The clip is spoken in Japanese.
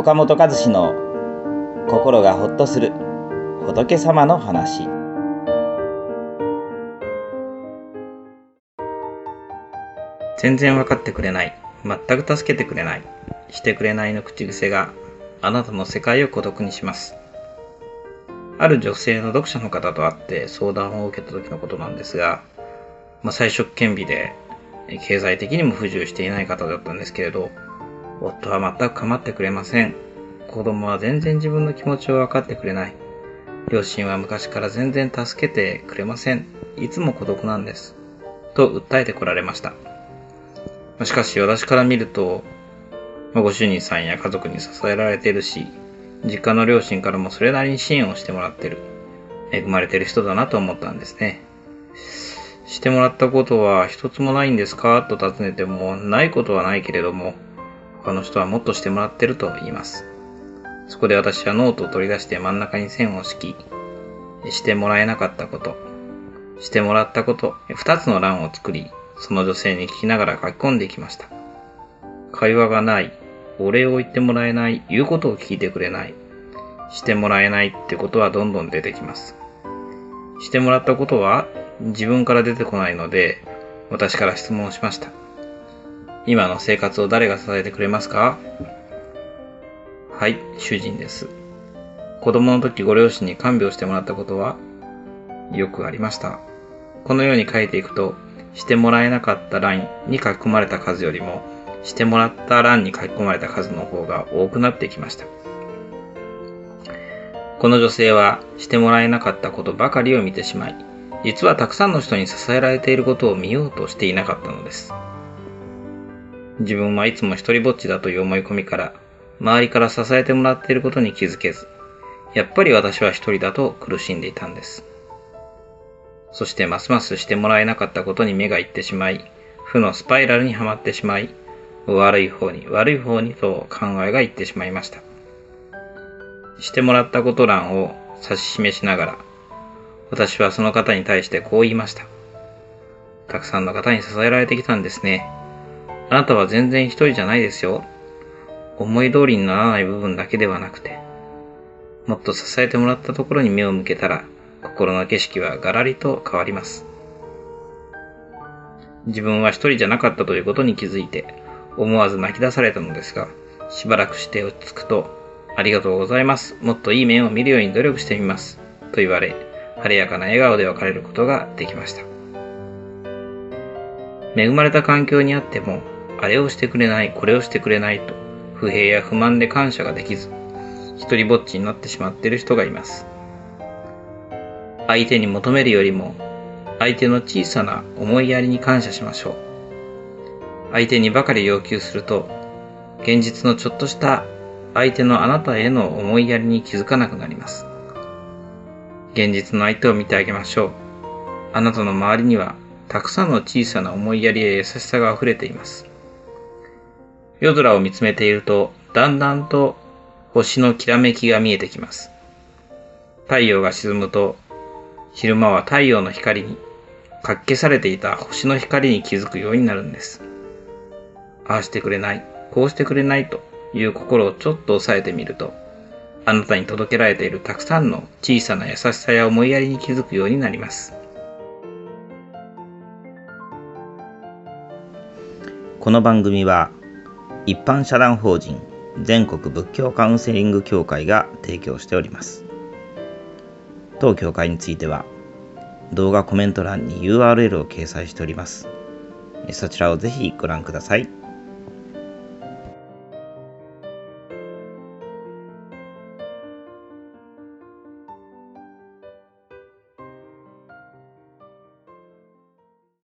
岡本和志の心がほっとする仏様の話。全然分かってくれない。全く助けてくれない。してくれないの口癖があなたの世界を孤独にします。ある女性の読者の方と会って相談を受けた時のことなんですが、まあ、最初顕微で経済的にも不自由していない方だったんですけれど、夫は全く構ってくれません。子供は全然自分の気持ちを分かってくれない。両親は昔から全然助けてくれません。いつも孤独なんです。と訴えてこられました。しかし私から見ると、ご主人さんや家族に支えられているし、実家の両親からもそれなりに支援をしてもらってる。恵まれてる人だなと思ったんですね。してもらったことは一つもないんですか？と尋ねても、ないことはないけれども、他の人はもっとしてもらってると言います。そこで私はノートを取り出して真ん中に線を敷き、してもらえなかったこと、してもらったこと、二つの欄を作り、その女性に聞きながら書き込んでいきました。会話がない、お礼を言ってもらえない、言うことを聞いてくれない、してもらえないってことはどんどん出てきます。してもらったことは自分から出てこないので、私から質問しました。今の生活を誰が支えてくれますか？はい、主人です。子供の時ご両親に看病してもらったことはよくありました。このように書いていくと、してもらえなかった欄に書き込まれた数よりも、してもらった欄に書き込まれた数の方が多くなってきました。この女性はしてもらえなかったことばかりを見てしまい、実はたくさんの人に支えられていることを見ようとしていなかったのです。自分はいつも一人ぼっちだという思い込みから、周りから支えてもらっていることに気づけず、やっぱり私は一人だと苦しんでいたんです。そしてますますしてもらえなかったことに目がいってしまい、負のスパイラルにはまってしまい、悪い方に悪い方にと考えがいってしまいました。してもらったこと欄を指し示しながら、私はその方に対してこう言いました。たくさんの方に支えられてきたんですね。あなたは全然一人じゃないですよ。思い通りにならない部分だけではなくて、もっと支えてもらったところに目を向けたら、心の景色はガラリと変わります。自分は一人じゃなかったということに気づいて、思わず泣き出されたのですが、しばらくして落ち着くと、ありがとうございます。もっといい面を見るように努力してみます。と言われ、晴れやかな笑顔で別れることができました。恵まれた環境にあっても、あれをしてくれない、これをしてくれないと、不平や不満で感謝ができず、一人ぼっちになってしまっている人がいます。相手に求めるよりも、相手の小さな思いやりに感謝しましょう。相手にばかり要求すると、現実のちょっとした相手のあなたへの思いやりに気づかなくなります。現実の相手を見てあげましょう。あなたの周りにはたくさんの小さな思いやりや優しさが溢れています。夜空を見つめていると、だんだんと星のきらめきが見えてきます。太陽が沈むと、昼間は太陽の光に、かっ消されていた星の光に気づくようになるんです。ああしてくれない、こうしてくれないという心をちょっと抑えてみると、あなたに届けられているたくさんの小さな優しさや思いやりに気づくようになります。この番組は一般社団法人全国仏教カウンセリング協会が提供しております。当協会については動画コメント欄に URL を掲載しております。そちらをぜひご覧ください。